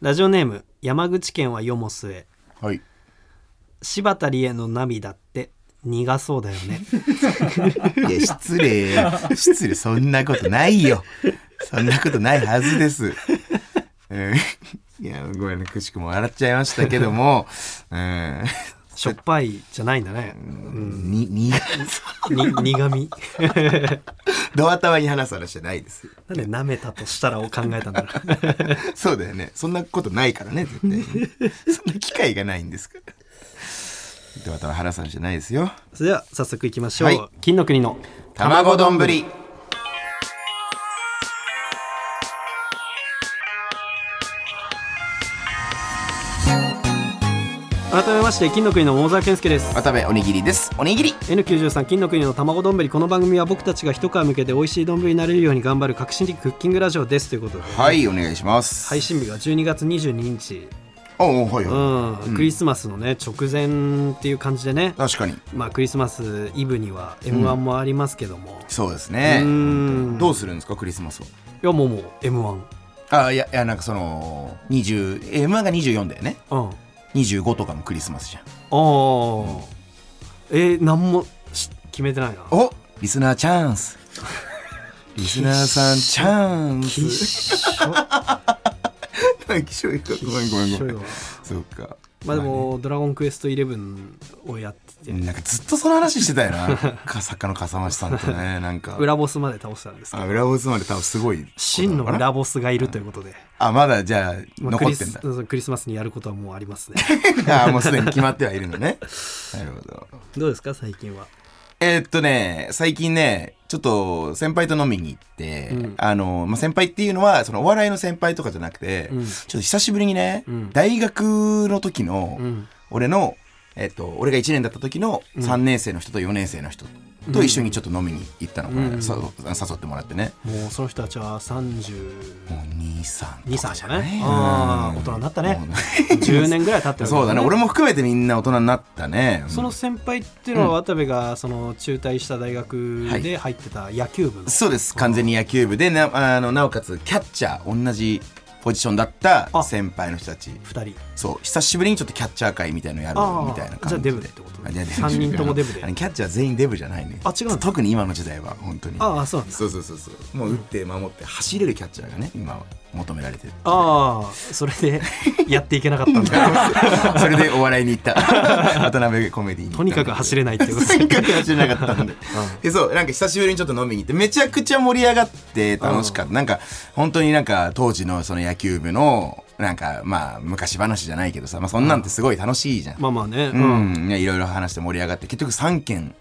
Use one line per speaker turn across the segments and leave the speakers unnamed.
ラジオネーム山口県はよもすえ
はい。
柴田理恵の涙って苦そうだよね。
いや失礼。失礼。そんなことないよ。そんなことないはずです、うん、いやごめんねくしくも笑っちゃいましたけども うん。
しょっぱいじゃないんだね、
にに。
に苦味。
ドア玉に話す話じゃないです。
なんで舐めたとしたらを考えたんだろう。
そうだよね。そんなことないからね絶対に。そんな機会がないんですから。ドア玉話す話じゃないですよ。
それでは早速いきましょう、
はい。
金の国の
卵丼
改めまして金の国の桃沢健介です。
渡部おにぎりです。おにぎり。
N93 金の国の卵丼。この番組は僕たちが一皮向けて美味しい丼になれるように頑張る革新的クッキングラジオです。ということで、
はいお願いします。
配信日が12月22日、
おおはいはい、
うん。クリスマスのね直前っていう感じでね、
確かに。
まあクリスマスイブには m 1もありますけども、
そうですね。
うん。
どうするんですかクリスマスを
いやもうもう m 1
あいやいやなんかその20 M1 が24だよね。
うん
25とかもクリスマスじゃん。
ああ。えー、何もし決めてないな。
おリスナーチャンス。リスナーさんチャンス。ごめんごめんごめん。そうか
まあでも、ドラゴンクエスト11をやってて、
なんかずっとその話してたよな。か 作家の笠間さんとね なんか。
裏ボスまで倒したんですけど。
あ裏ボスまで多分すごい
真の裏ボスがいるということで、
あまだじゃあ
まあクリス
残ってんだ。
そうクリスマスにやることはもうありますね。
あもうすでに決まってはいるのね。なるほど。
どうですか最近は？
えーっとね、最近ね、ちょっと先輩と飲みに行って、
うん。
あの、まあ、先輩っていうのは、そのお笑いの先輩とかじゃなくて、
うん。
ちょっと久しぶりにね、
うん。
大学の時の、
うん。
俺の、えっと、俺が1年だった時の
うん。
3年生の人と4年生の人と一緒にちょっと飲みに行ったの、この間
うん。
さ誘ってもらってね。
もうその人たちは
もう
32
2、3とかじゃない
ね。あー
うん。
大人になったね。
もう
10年ぐらい経ってる
そうだね、俺
も
も含めてみんな大人になったね。
その先輩っていうのは渡部がその中退した大学で入ってた野球部の、
そうです。完全に野球部でなあのなおかつキャッチャー同じポジションだった
あ
先輩の人たち。
2人。
そう。久しぶりにちょっとキャッチャー会みたいのやるみたいな感じで。
じゃあデブでってこと？
あじゃあデブ。
三人ともデブで。
キャッチャー全員デブじゃないね。
あ違う
特に今の時代は本当に。
ああそうなんだ。
そうそうそうそう。もう打って守って走れるキャッチャーがね今は求められてる。
ああそれでやっていけなかったんだ。
それでお笑いに行った。渡辺コメディに
とにかく走れないってこと
とにかく走れなかったんで、でそうなんか久しぶりにちょっと飲みに行ってめちゃくちゃ盛り上がって楽しかった、なんか本当になんか当時のその野球部のなんかまあ昔話じゃないけどさ、まあ、そんなんてすごい楽しいじゃん、
まあまあね。
う
うん、
いろいろ話して盛り上がって結局3件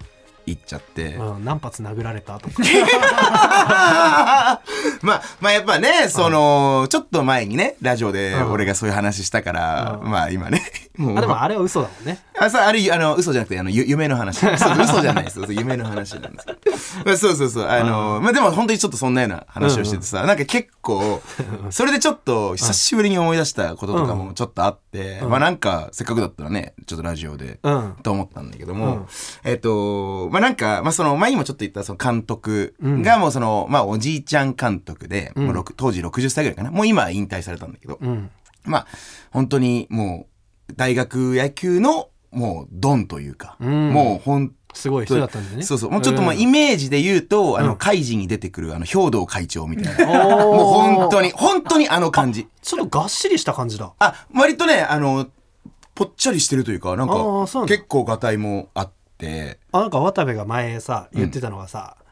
行っちゃって、
うん何発殴られたとか。
まあまあやっぱねそのちょっと前にねラジオで
うん。
俺がそういう話したから、
うん。
まあ今ねもう
あでもあれは嘘だもんね
あ、そう、あれ、あの、嘘じゃなくて、あの、ゆ夢の話。そう嘘じゃないです。夢の話なんですけど。まあ、そうそうそう。あの、まあ、でも本当にちょっとそんなような話をしててさ、なんか結構、それでちょっと久しぶりに思い出したこととかもちょっとあって、まあなんか、せっかくだったらね、ちょっとラジオで、
うん
と思ったんだけども、
うん
えっと、まあなんか、まあその、前にもちょっと言ったその監督がもうその、まあおじいちゃん監督で、もう当時60歳ぐらいかな。もう今は引退されたんだけど、
うん
まあ、本当にもう、大学野球の、もう、ドンというか、
うん
もう、ほん
すごい人だったんだよね
そうそう。もうちょっともう、イメージで言うと、あの、カイジに出てくる、あの、兵道会長みたいな。もう、本当に、本当にあの感じ。
ちょっとがっしりした感じだ
あ、割とね、あの、ぽっちゃりしてるというか、なんか結構ガタイもあって、
あなんか渡部が前さ言ってたのがさ、
うん。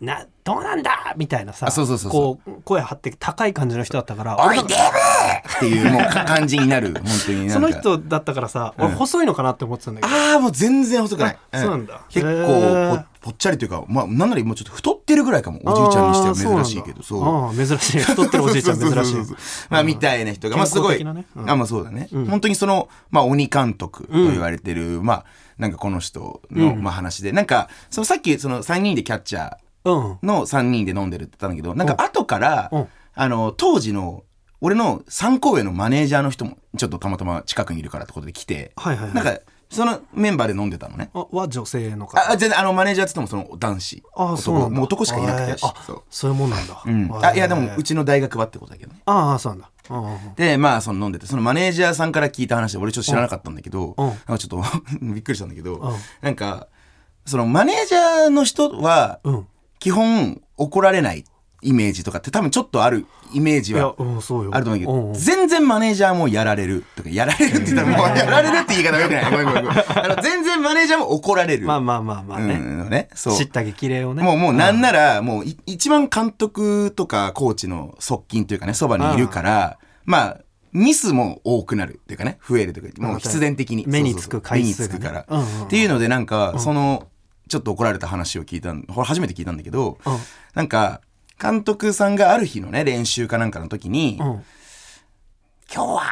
などうなんだ？みたいなさこう声張って高い感じの人だったから
おい、
俺
デブっていう、もうか、感じになる。本当に。
その人だったからさ、俺細いのかなって思ってたんだけど、
ああ、もう全然細くない。
あそうなんだ。
結
へ
構
ー
ぽ、ぽっちゃりというか、まあ、なんならもうちょっと太ってるぐらいかも。おじいちゃんにしては珍しいけど、そう。
珍しい。太ってるおじいちゃん珍しい。
まあ、みたいな人が、まあ、すごい。
ね。うん。
あ、まあ、そうだね。本当にその、まあ、鬼監督と言われてる、まあ、なんかこの人の、まあ、話で、なんか、そのさっき、その3人でキャッチャー
うん。
の3人で飲んでるって言ったんだけど、なんか後から、
うん。
あの、当時の、俺の3個上のマネージャーの人もちょっとたまたま近くにいるからってことで来て、
はいはいはい。
なんかそのメンバーで飲んでたのね。
あは女性の方。
ああ全然あのマネージャーって言ってもその男子。
あそうなんだ。
男もう男しかいなくて。
あ
そう。
そういうもんなんだ、
うん、あいやでもうちの大学はってことだけどね。
ああそうなんだ。
でまあその飲んでて。そのマネージャーさんから聞いた話で俺ちょっと知らなかったんだけど、
うん。
なんかちょっと びっくりしたんだけど、
うん。
なんかそのマネージャーの人は
うん。
基本怒られないイメージとかって多分ちょっとあるイメージはあると思うけど、
んん。
全然マネージャーもやられるとかやられるって言ったらもうやられるって言い方がよくない。ごめんごめんごめん。あの全然マネージャーも怒られる、
まあまあまあまあね、
うんね。そう。
知った激励をね。
もうもうなんならもうい一番監督とかコーチの側近というかねそばにいるからまあミスも多くなるっていうかね増えるというかもう必然的に。
目につく回数がね。
目につくから、
うんうんうん。
っていうのでなんかそのちょっと怒られた話を聞いたんこれ初めて聞いたんだけど、
うん。
なんか監督さんがある日のね練習かなんかの時に、
うん。
今日は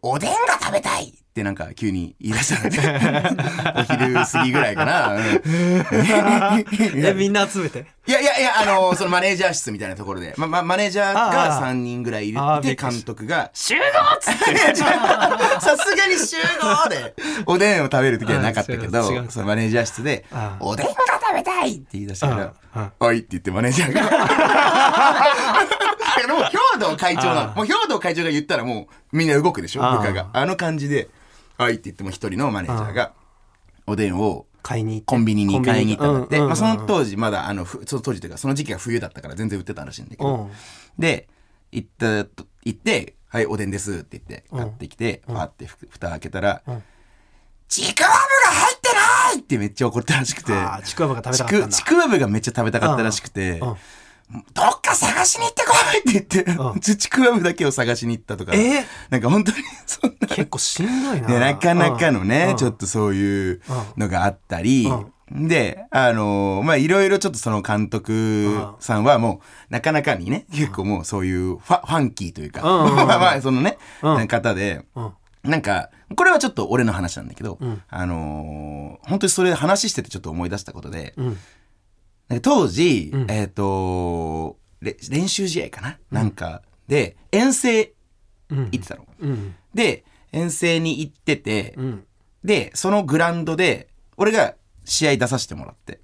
おでんが食べたいってなんか急に言い出したので お昼過ぎぐらいかな。うん。
えみんな集めて？
いやいやいや、あのそのマネージャー室みたいなところで、ま、ま、マネージャーが
ああ。
3人ぐらいいる
っくりし
監督が、
集合っつって。
さすがに集合で、おでんを食べる時はなかったけど、
う。
そのマネージャー室でおでんが食べたいって言い出したからおいって言ってマネージャーが。いやでも、兵藤会長な
あ
の。もう兵藤会長が言ったらもうみんな動くでしょ、部下が。あの感じで、おいって言っても一人のマネージャーが、おでんを
買いに
コンビニに買いに行ったんだまあ、その当時まだあのふその当時というかその時期が冬だったから全然売ってたらしいんだけど、
う。ん
で行ったと行って「はいおでんです」って言って買ってきて、パーってふ蓋開けたら
ん「
ちくわぶが入ってない!」ってめっちゃ怒ったらしくて。
ちくわぶが食べ
ち
たかった
ちくわぶがめっちゃ食べたかったらしくて。
うん
どっか探しに行ってこいって言って、
うん。
ちくわぶだけを探しに行ったとか、
え
なんか本当にそんな。
結構しんどいな。
ね、なかなかのね、
うん。
ちょっとそういうのがあったり、
う
で、あのーまあ、いろいろちょっとその監督さんはもう、なかなかにね、結構もうそういうファファンキーというか、まあまあ、そのね、
うん。
方で、
うん。
なんか、これはちょっと俺の話なんだけど、
ん。
あのー本当にそれ話しててちょっと思い出したことで、当時、
うん。
えっ、とれ練習試合かな、なんか、で、遠征
うん。
行ってたの。
うん。
で、遠征に行ってて、
うん。
で、そのグラウンドで、俺が試合出させてもらって。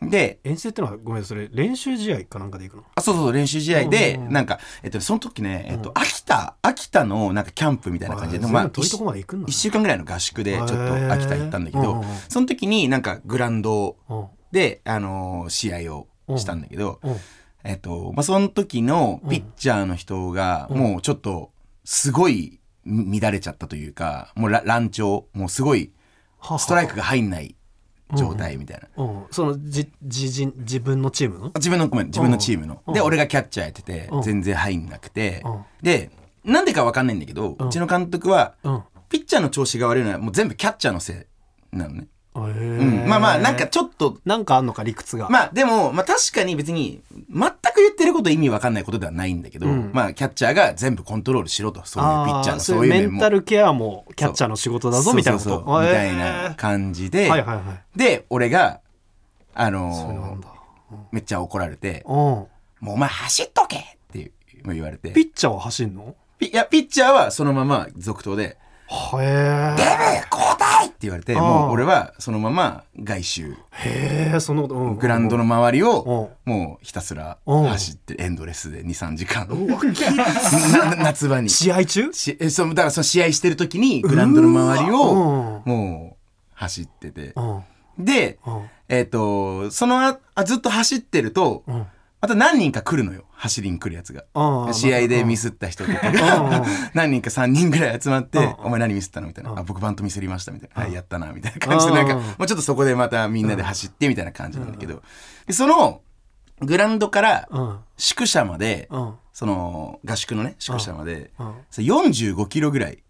で、
遠征ってのはごめんそれ練習試合かなんかで行くの？
あ、そうそう、練習試合で、
うん
なんか、えっと、その時ね、えっと、秋田、秋田のなんかキャンプみたいな感じで、
あ
まあ、
遠いとこまで行くんだ
一週間ぐらいの合宿で、ちょっと秋田行ったんだけどその時になんかグラウンド
うん
で、あのー試合をしたんだけど、
うん。
えっと、まあ、その時のピッチャーの人が、もうちょっと、すごいみ乱れちゃったというか、もうら乱調、もうすごい、ストライクが入んない状態みたいな。
うん。そのじ自自自分のチームの？
自分のごめん自分のチームの、
うん。
で俺がキャッチャーやってて、
うん。
全然入んなくて、
うん。
でなんでかわかんないんだけど、うちの監督は、
うん。
ピッチャーの調子が悪いのはもう全部キャッチャーのせいなのね、
へ
うん。
ー
まあまあなんかちょっと
なんかあんのか理屈が。
まあでも、まあ確かに別に全く言ってること意味わかんないことではないんだけど、
うん。
まあキャッチャーが全部コントロールしろと。そういうピッチャーの
あ
そう
いう
面も。
ンタルケアもキャッチャーの仕事だぞみたいなこと。
みたい
へ
な
ー
感じで、
はいはいはい。
で俺があのーめっちゃ怒られて
うん「
もうお前走っとけ!」って言われて。
ピッチャーは走んの？
ピいや、ピッチャーはそのまま続投で、
へえ
デブ交代って言われて、もう俺はそのまま外周、
へえその、うん。
グラウンドの周りを
う
もうひたすら
うん。
走ってエンドレスで2、3時間。夏場に。し
試合中？
えそのだからその試合してる時にグラウンドの周り
う
を
ん。
もう走ってて。
う。ん。
で、
うん。
えっ、と、そのああずっと走ってると、
うん
また何人か来るのよ。走りに来るやつが。
うん
試合でミスった人とか。
うん。
が 何人か3人ぐらい集まって
うん「
お前何ミスったの?」みたいな「
うん。
あ僕バントミスりました」みたいな「はいやったな」みたいな感じで。なんか
うん
もうちょっとそこでまたみんなで走ってみたいな感じなんだけど。でそのグラウンドから
うん。
宿舎まで
うん。
その合宿のね宿舎まで
うん。
それ45キロぐらい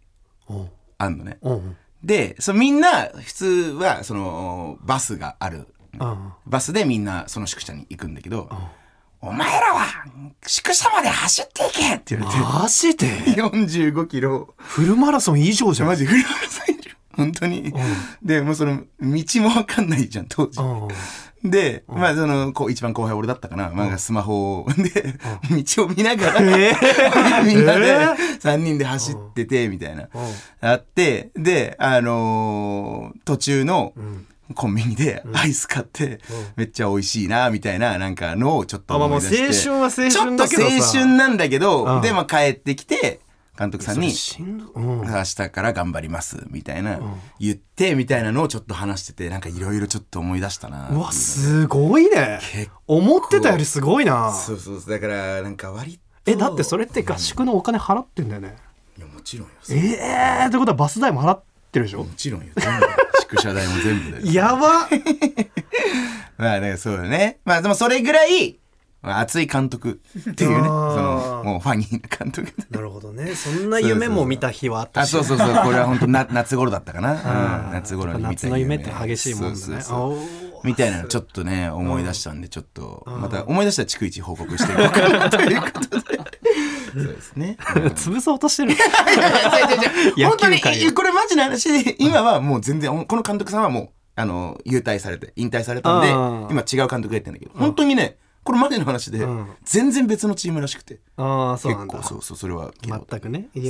うん。
あんのね。
うん
でそのみんな普通はそのバスがある。
うん。
バスでみんなその宿舎に行くんだけど「お前らは宿舎まで走っていけ!」って言われて。
マジで
？45キロ。
フルマラソン以上じゃん。
マジフルマラソン以上。本当に。で、もうその、道もわかんないじゃん、当時。
うん
で、まあその、こう、一番後輩俺だったかな。まあスマホを、で、道を見ながら、みんなで、3人で走ってて、みたいな。あって、で、あのー途中の、コンビニでアイス買って、めっちゃ美味しいな、みたいな、なんかのをちょっと思い出して。
春は青春
ちょっと青春なんだけど、
うん。
で、まあ帰ってきて、監督さんに、明日から頑張ります、みたいな、言って、みたいなのをちょっと話してて、なんかいろいろちょっと思い出したな。
うわすごいね。
結
思ってたよりすごいな。
そうそうそう、だから、なんか割と。
えだってそれって合宿のお金払ってんだよね。
いや、もちろんよ。
ええー、ってことはバス代も払ってるでしょ？
もちろんよ。全部。宿舎代も全部で。
やば
まあね、そうだね。まあでもそれぐらい、まあ、熱い監督っていうね、その、もうファニーな監督。
なるほどねそんな夢も見た日はあった
あ、
し
そうそうそう、これは本当な 夏頃だったかな。
うん
うん夏頃に見た
夏の夢って激しいもんだね
そうみたいなのちょっとね、思い出したんで、ちょっと、また思い出したら逐一報告していこうかなということで。そうですね。
潰そうとしてる。野
本当に、これマジな話。で、今はもう全然、この監督さんはもう、あの、優待されて、引退されたんで
うん、
今違う監督がやってんだけど、本当にね、これマジの話で
ん、
全然別のチームらしくて。
ああそうなんだ。
結構、そうそう、それは
全くね。い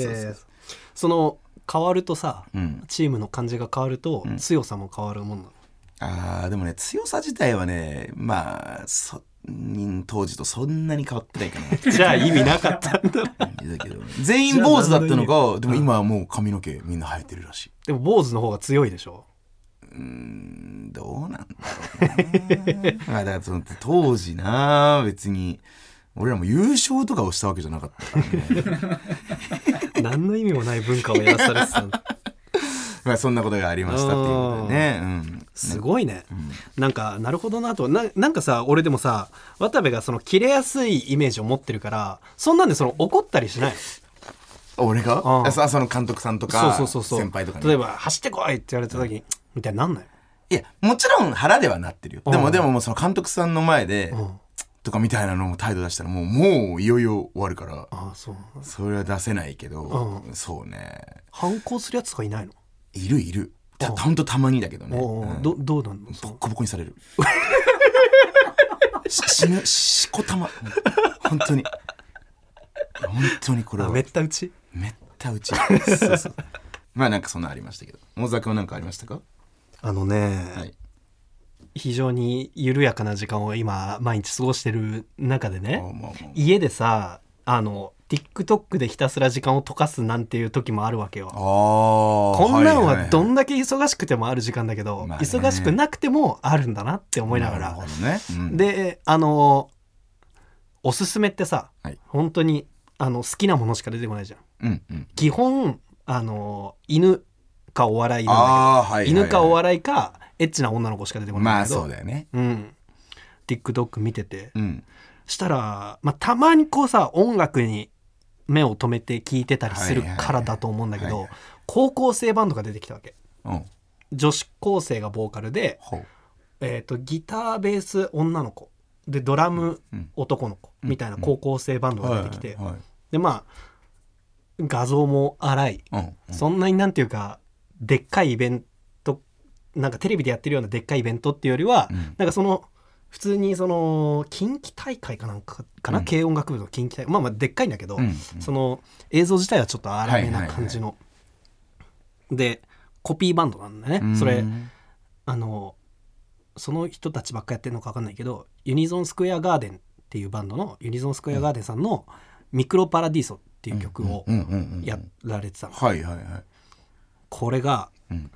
そ
の変わるとさ、
うん。
チームの感じが変わると、強さも変わるもんなの？
あーでもね、強さ自体はね、まあ、そ、ん当時とそんなに変わってないかな。
じゃあ意味なかったんだ
だけど、全員坊主だったのが、でも今はもう髪の毛みんな生えてるらしい。
でも坊主の方が強いでしょ？
うんどうなんだろうな。まあだからその当時な、別に、俺らも優勝とかをしたわけじゃなかったからね。
何の意味もない文化をやらされてた
まあそんなことがありましたっていうことでね。うん。
すごいね、なんかなるほどなと。ななんかさ俺でもさ渡部がその切れやすいイメージを持ってるからそんなんでその怒ったりしない
俺が？
うん
あそその監督さんとか、
そうそうそう
先輩とかに。
例えば「走ってこい!」って言われた時に、みたいになんない？
いや、もちろん腹ではなってるよ。でも、
うん。
でももうその監督さんの前で、
ん。
とかみたいなのも態度出したらもう、もういよいよ終わるから、
ああそう
それは出せないけど、
う
そうね。
反抗するやつとかいないの？
いるいる。た
うん
ほんとたまにだけどね。
おうおう
うん
どどうなんの？
ボッコボコにされる。し死ぬ、しこたま。本当に。本当にこれは。
あめった打ち？
めった打ち。そうそう。まあなんかそんなありましたけど。大沢君は何かありましたか？
あのね、
はい。
非常に緩やかな時間を今毎日過ごしてる中でね家でさあの TikTok でひたすら時間を溶かすなんていう時もあるわけよ
ああ。
こんなんはど
ん
んだけ忙しくてもある時間だけど、
まあね
忙しくなくてもあるんだなって思いながら
るほどね。うん、
であのおすすめってさ、
はい
本当にあの好きなものしか出てこないじゃん
うんうん。
基本あの犬かお笑いなんだ
ああ、はい、
けど犬かお
い。
笑いかエッチな女の子しか出てこない
まあ
んだけど、
そうだよね。
うん TikTok 見てて
うん。
したら、まあ、たまにこうさ音楽に目を留めて聴いてたりするからだと思うんだけど高校生バンドが出てきたわけ。
うん。
女子高生がボーカルで。えー、とギターベース女の子。でドラム
うん
男の子みたいな高校生バンドが出てきて、でまあ画像も荒い、
うん。
そんなになんていうかでっかいイベントなんかテレビでやってるようなでっかいイベントっていうよりは、
うん。
なんかその普通にその近畿大会かなんかかな、
うん。
軽音楽部の近畿大会。まあまあでっかいんだけど、
うん
その映像自体はちょっと荒めな感じの、でコピーバンドなんだね、
うん。
それあのその人たちばっかやってるのか分かんないけどユニゾンスクエアガーデンっていうバンドのユニゾンスクエアガーデンさんの「ミクロパラディーソ」っていう曲を
うんうんうんうん。
やられてたの、
はいはいはい。
これが
うん。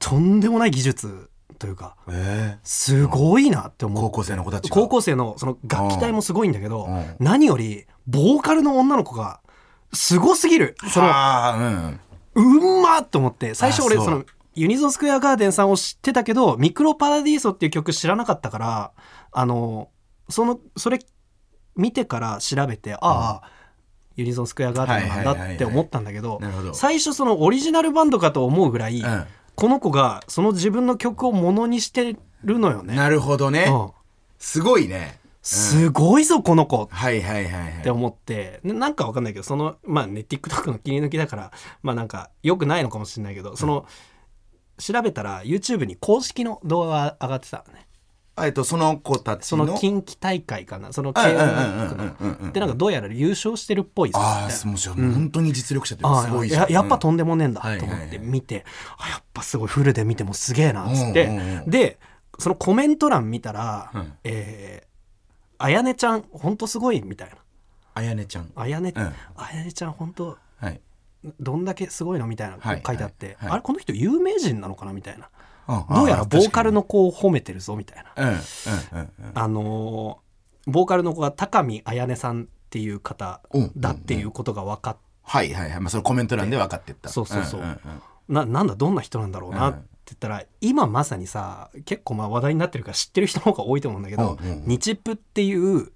とんでもない技術というか
ええ。
すごいなって思う。
高校生の子たちが。
高校生のその楽器隊もすごいんだけど
うん。
何よりボーカルの女の子がすごすぎる。その
うん。
うん。まっと思って最初俺
あそ
のユニゾンスクエアガーデンさんを知ってたけどミクロパラディーソっていう曲知らなかったからあのそのそれ見てから調べてああ、ユニゾンスクエアガーデンなんだって思ったんだけど。最初そのオリジナルバンドかと思うぐらい、
うん
この子がその自分の曲をものにしてるのよね。
なるほどね。
うん
すごいね。
すごいぞこの子っ
はいはいはいはい。
て思ってななんかわかんないけどそのまあね TikTok の切り抜きだからまあなんか良くないのかもしれないけどその調べたら YouTube に公式の動画が上がってたのね
えっとその子たち
そ
の
の近畿大会かな？その
うん
慶応でなんかどうやら優勝してるっぽいぞみたいな
ああもうじゃあ本当に実力者ってすごい
ややっぱとんでもねえんだと
はい
思って見て、あやっぱすごいフルで見てもすげえなっつって、でそのコメント欄見たら、
うん。
えーあやねちゃんほんとすごいみたいな。
あやねちゃん。
あやね、
うん。
あやねちゃんほんと
はい。
どんだけすごいの？みたいな
はい
書いてあって、あれこの人有名人なのかな？みたいな
ど
どうやらボーカルの子を褒めてるぞみたいな。あのーボーカルの子が高見あやねさんっていう方だっていうことが分かって、
はいはいはい。まあそのコメント欄で分かってった。
そうそうそう。ななんだどんな人なんだろうなって言ったら、今まさにさ結構まあ話題になってるから知ってる人の方が多いと思うんだけど、日プっていう、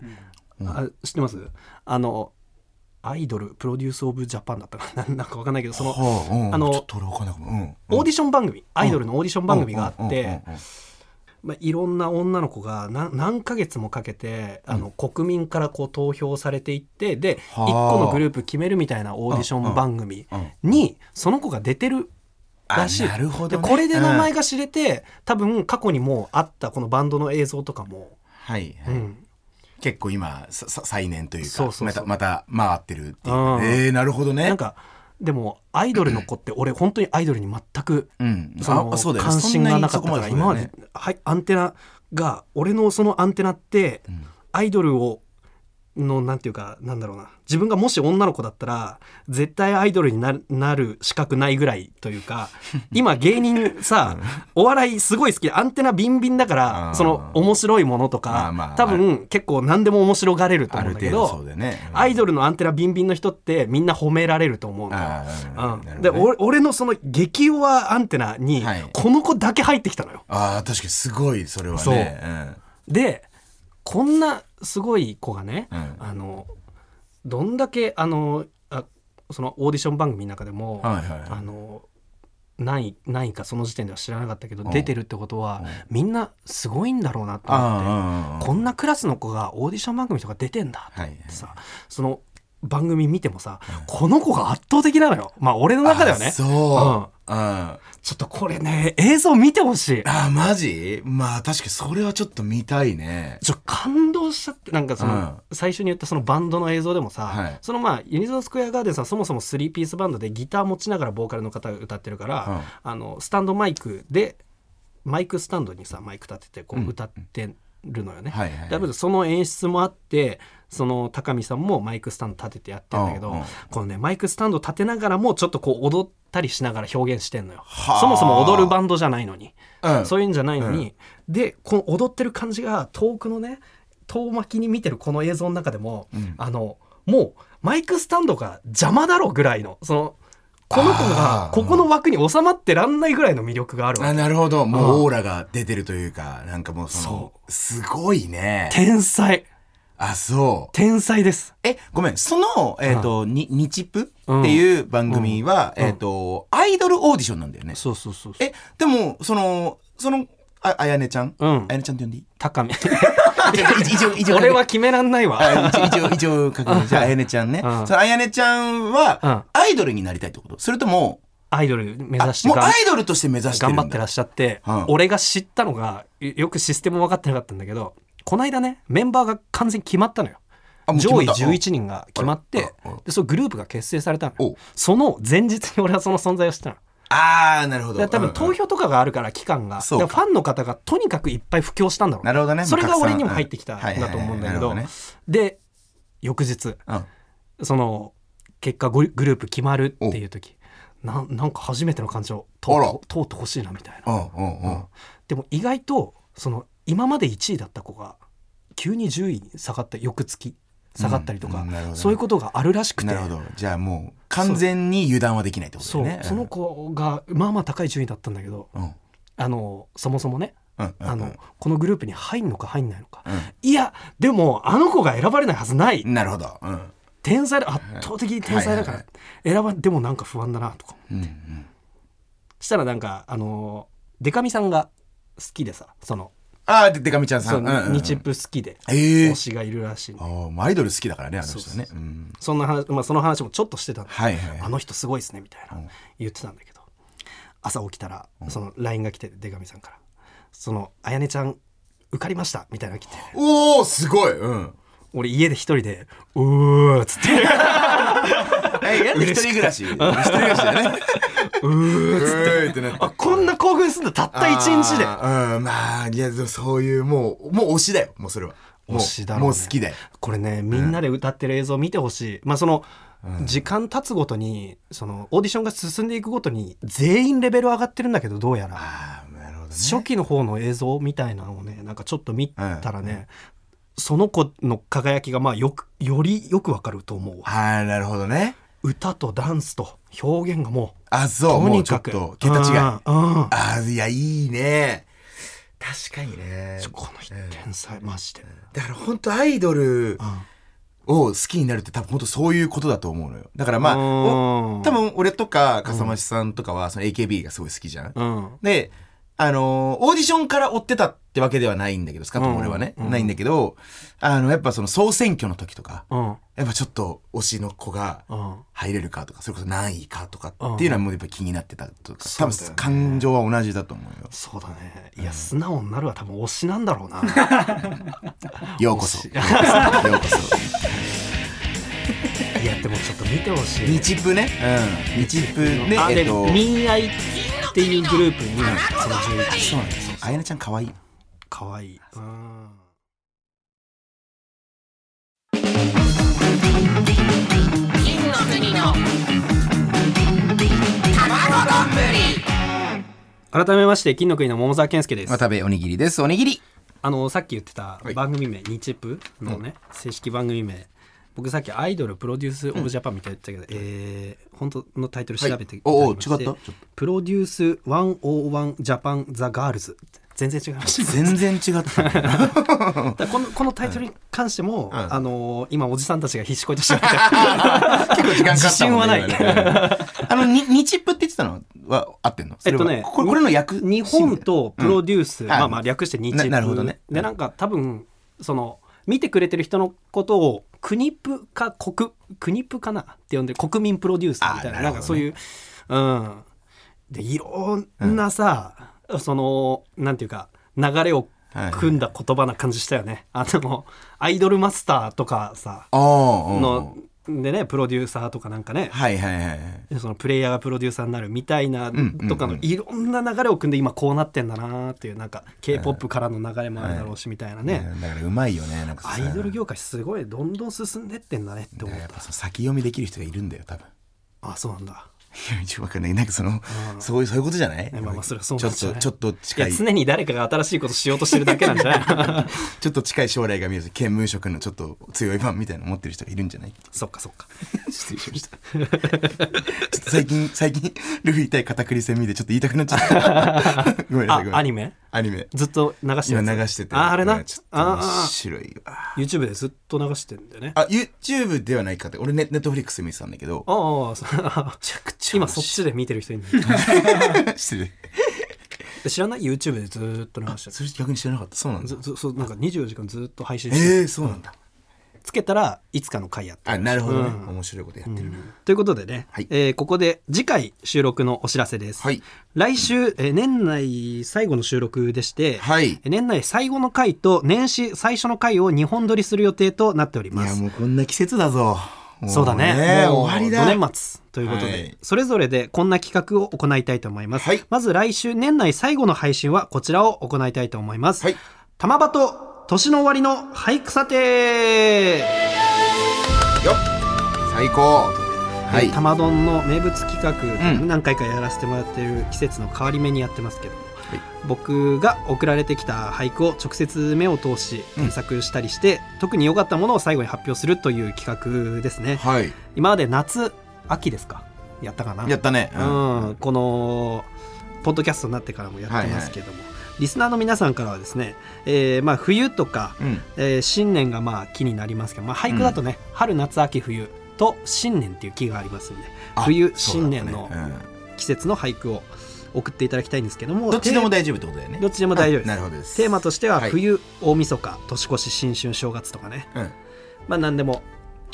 あ知ってます？あのアイドルプロデュース・オブ・ジャパンだったかな。なんか分かんないけどその、
はあうん
あの
うん
オーディション番組アイドルのオーディション番組があってまあいろんな女の子が何何ヶ月もかけてあの国民からこう投票されていってで
はあ。
1個のグループ決めるみたいなオーディション番組
うん。
にその子が出てるらしい。
あなるほどね。
でこれで名前
うん。
が知れて、多分過去にもうあったこのバンドの映像とかも、
はいはい。
うん、
結構今ささ再燃というかまたまた回ってるっていう。
うん。
えーなるほどね。
なんかでもアイドルの子って俺本当にアイドルに全く
うん。
その
あそ
関心がなかったから今まで、はい、アンテナが俺のそのアンテナってアイドルをのなんていうかなんだろうな。自分がもし女の子だったら絶対アイドルになるなる資格ないぐらいというか 今芸人さお笑いすごい好きでアンテナビンビンだからその面白いものと
ま
か多分結構何でも面白がれると思うんだけど
程度そうだよね。
アイドルのアンテナビンビンの人ってみんな褒められると思うのうん。で俺俺のその激弱アンテナに
はい。
この子だけ入ってきたのよ。
あー確かにすごいそれはね。
う
ん。
でこんなすごい子がね、
うん。
あのどんだけあのあそのオーディション番組の中でも、
はいはいはい。
あの何位何位かその時点では知らなかったけど、
うん。
出てるってことは、みんなすごいんだろうなと思って、こんなクラスの子がオーディション番組とか出てんだと思ってさ、その番組見てもさ、この子が圧倒的なのよ。まあ俺の中ではね。
あそう。うん。
ちょっとこれね映像見てほしい。
あマジ？まあ確かにそれはちょっと見たいね。
ちょ感動しちゃってなんかその、最初に言ったそのバンドの映像でもさ、
はい。
そのまあユニゾンスクエアガーデンさんそもそもスリーピースバンドでギター持ちながらボーカルの方が歌ってるから、あのスタンドマイクでマイクスタンドにさマイク立ててこう歌ってるのよね。
はいはいはい。
だその演出もあってその高見さんもマイクスタンド立ててやってんだけど、
うんうん。
このねマイクスタンド立てながらもちょっとこう踊ったりしながら表現してんのよ。
はあ。
そもそも踊るバンドじゃないのに。
うん。
そういうんじゃないのに、でこの踊ってる感じが遠くのね遠巻きに見てるこの映像の中でも、あのもうマイクスタンドが邪魔だろぐらいのそのこの子がここの枠に収まってらんないぐらいの魅力があるわ
あ
け
なるほど。も
う
うん。オーラが出てるというかなんかもうそのすごいね。
天才
あそう。
天才です。
えごめん。そのえっとに日プっていう番組は
うん。
えっとアイドルオーディションなんだよね。
そうそうそう
えでもそのそのああやねちゃん？
うん。
あやねちゃんって呼んでいい？
高見。
一応一応
俺は決めらんないわ。
あ一応一応一応確認じゃああやねちゃんね。
うん。
そのあやねちゃん
うん。
はアイドルになりたいってこと？それとも
アイドル目
あ
指して
もうアイドルとして目指してるんだ。
頑張ってらっしゃって、
うん。
俺が知ったのがよよくシステム分かってなかったんだけどこの間ねメンバーが完全に決まったのよ。上位
まった
？11人が決まってでそのグループが結成されたの
お
その前日に俺はその存在を知ったの
ああなるほど。
で多分投票とかがあるから期間が。ファンの方がとにかくいっぱい布教したんだろう。
なるほどね。
それが
まあ
俺にも入ってきたんだと思うんだけど。で翌日
うん。
その結果グループ決まるっていう時。ななんか初めての感情通ってほしいなみたいな。でも意外とその今まで1位だった子が急に10位に下がった翌月下がったりとか、
うん
そういうことがあるらしくて。
なるほど。じゃあもう完全に油断はできないってことだよね。
その子がまあまあ高い順位だったんだけど
うん。うん
あのそもそもねあのこのグループに入んのか入んないのか、
う
いやでもあの子が選ばれないはずない。
なるほど。うん。
天才だ。圧倒的に天才だから、
はい
選ばでもなんか不安だなとか。
うんうん。
したらなんかあのデカミさんが好きでさその
ああででかみちゃんさん。うんう
日プ好きで
ええ
推しがいるらしい、
あアイドル好きだからねあの人ね。うん。
そんな話、まあ、その話もちょっとしてたんだ
はいはい。
あの人すごいですねみたいな
うん。
言ってたんだけど朝起きたらその LINE が来て出上さんから「そのあやねちゃん受かりました」みたいなの来て。
おおすごい。うん。
俺家で一人で「うー」っつって。
えや一人暮らし。一人暮らしだね。うーって。なって。
あこんな興奮するんだたった一日で。
うんまあいやでもそういうもうもう推しだよもうそれは。もう
推しだろうね。
もう好きだよ
これねみんなで歌ってる映像見てほしい、まあその、時間経つごとにそのオーディションが進んでいくごとに全員レベル上がってるんだけどどうやら。
ああなるほどね。
初期の方の映像みたいなのをねなんかちょっと見たらね、その子の輝きがまあよくよりよくわかると思うわ。
はいなるほどね
歌とダンスと表現がも
あそう
うと
もうちょっ
にかく
と桁違い。あ
うんうん。
あいやいいね。確かにね。
この人天才マジで、
だから本当アイドルを好きになるって多分本当そういうことだと思うのよ。だからまあ多分俺とか笠間さんとかはその AKB がすごい好きじゃん。
うん。
で、あのーオーディションから追ってたってわけではないんだけど、スカ俺はね、
うん。
ないんだけど、あの、やっぱその総選挙の時とか、
うん
やっぱちょっと推しの子が
うん。
入れるかとか、それこそ何位かとかっていうのはもうやっぱ気になってた。とか、多
そうだよね。
分感情は同じだと思うよ。
そうだね。いや素直になるは多分推しなんだろうな。
ようこそ。
推
よ
し
うこそ。
いやでもちょっと見てほしい。
日プね。うん。日プ
で
えっと、
っていうグループにその11
そうなんですよ。あやねちゃん可愛い。
かわいいうん改めまして金の国の桃沢健介です
渡部おにぎりです。おにぎり。
あのさっき言ってた
はい
番組名「日プのね、正式番組名僕さっき「アイドルプロデュース・オブ・ジャパン」みたいな言ったけど、えー本当のタイトル調べてい。ただき
おお、違
ま
った。
して
ちょっと。
プロデュース101ジャパン・ザ・ガールズ。全然違いました
全然違った。
このこのタイトルに関しても、
ん。
あのー今おじさんたちが必死こいてして
結構時間かかったもんね。
自信はない。
あの、に日プって言ってたのは合ってんの？
えっとね
これこれの役
日本とプロデュース、
ん。
まあまあ略して日
な
プ。
なるほどね。
でなんか多分その見てくれてる人のことを国プか国国プかなって呼んでる国民プロデュースみたいな
ね
なんかそういううん。でいろんなさ、そのなんていうか流れを組んだ言葉な感じしたよね、あのアイドルマスターとかさのでねプロデューサーとかなんかね。
はいはいはい
そのプレイヤーがプロデューサーになるみたいなとかのいろんな流れを組んで今こうなってんだなっていうなんか k p o p からの流れもあるだろうしみたいなね。
だからうまいよね。なんかさ
アイドル業界すごいどんどん進んでってんだねって思っ
やったぱその先読みできる人がいるんだよ、多分。
あそうなんだ
いや、一応わかんない。なんかその、そういう、そういうことじゃない？
ねまあまあそれはそう
ちょっと、ちょっと
い
近い、ち
や常に誰かが新しいことしようとしてるだけなんじゃない？
ょっと近い将来が見える。県無職のちょっと強い版みたいなの持ってる人がいるんじゃない？
そっかそっか
失礼しました。ちょっと最近、最近、ルフィ対片栗戦見てちょっと言いたくなっちゃった。ごめんなさい、
アニメ？
アニメ。
ずっと流してる
今流してて。
ああれな
うんちょっと面白いよ。
YouTube でずっと流してんだよね
あ、YouTube ではないかって。俺ネ、ネットフリックスで見てたんだけど。
ああ
めちゃくちゃ
今そっちで見てる人いる
失礼。
で知らない？YouTube でずっと流して
それ逆に知らなかった。そうなんだ
ず。ずそうなんか24時間ずっと配信してる
ええー、そうなんだ。
つけたらいつかの回やってる
あ、なるほどね。
うん
面白いことやってる。
ということでね、
はい
えーここで次回収録のお知らせです、
はい。
来週、えー年内最後の収録でして、
はい。い
年内最後の回と年始最初の回を2本撮りする予定となっておりま
や、
す
もうこんな季節だぞ。も
そうだねもう
終わりだ。
土年末ということで、
はい
それぞれでこんな企画を行いたいと思います、
はい
まず来週年内最後の配信はこちらを行いたいと思います、
はい。
玉場と年の終わりの俳句査定
よっ。最高。はい。
玉丼の名物企画、
うん。
何回かやらせてもらってる季節の変わり目にやってますけども、僕が送られてきた俳句を直接目を通し検索したりして、特に良かったものを最後に発表するという企画ですね。
はい。
今まで夏秋ですか？やったかな？
やったね。
うん、このポッドキャストになってからもやってますけども、リスナーの皆さんからはですね、えーまあ、冬とか、
うん。
えー新年がまあ木になりますけど、まあ、俳句だとね、春夏秋冬と新年っていう木がありますんで
あ
冬新年の
うん
季節の俳句を送っていただきたいんですけども
どっちでも
テ
大丈夫ってことだよね。
ーどっちでも大丈夫です
あなるほどです。
テーマとしては
はい
冬、大晦日年越し新春正月とかね
うん。
まあ何でも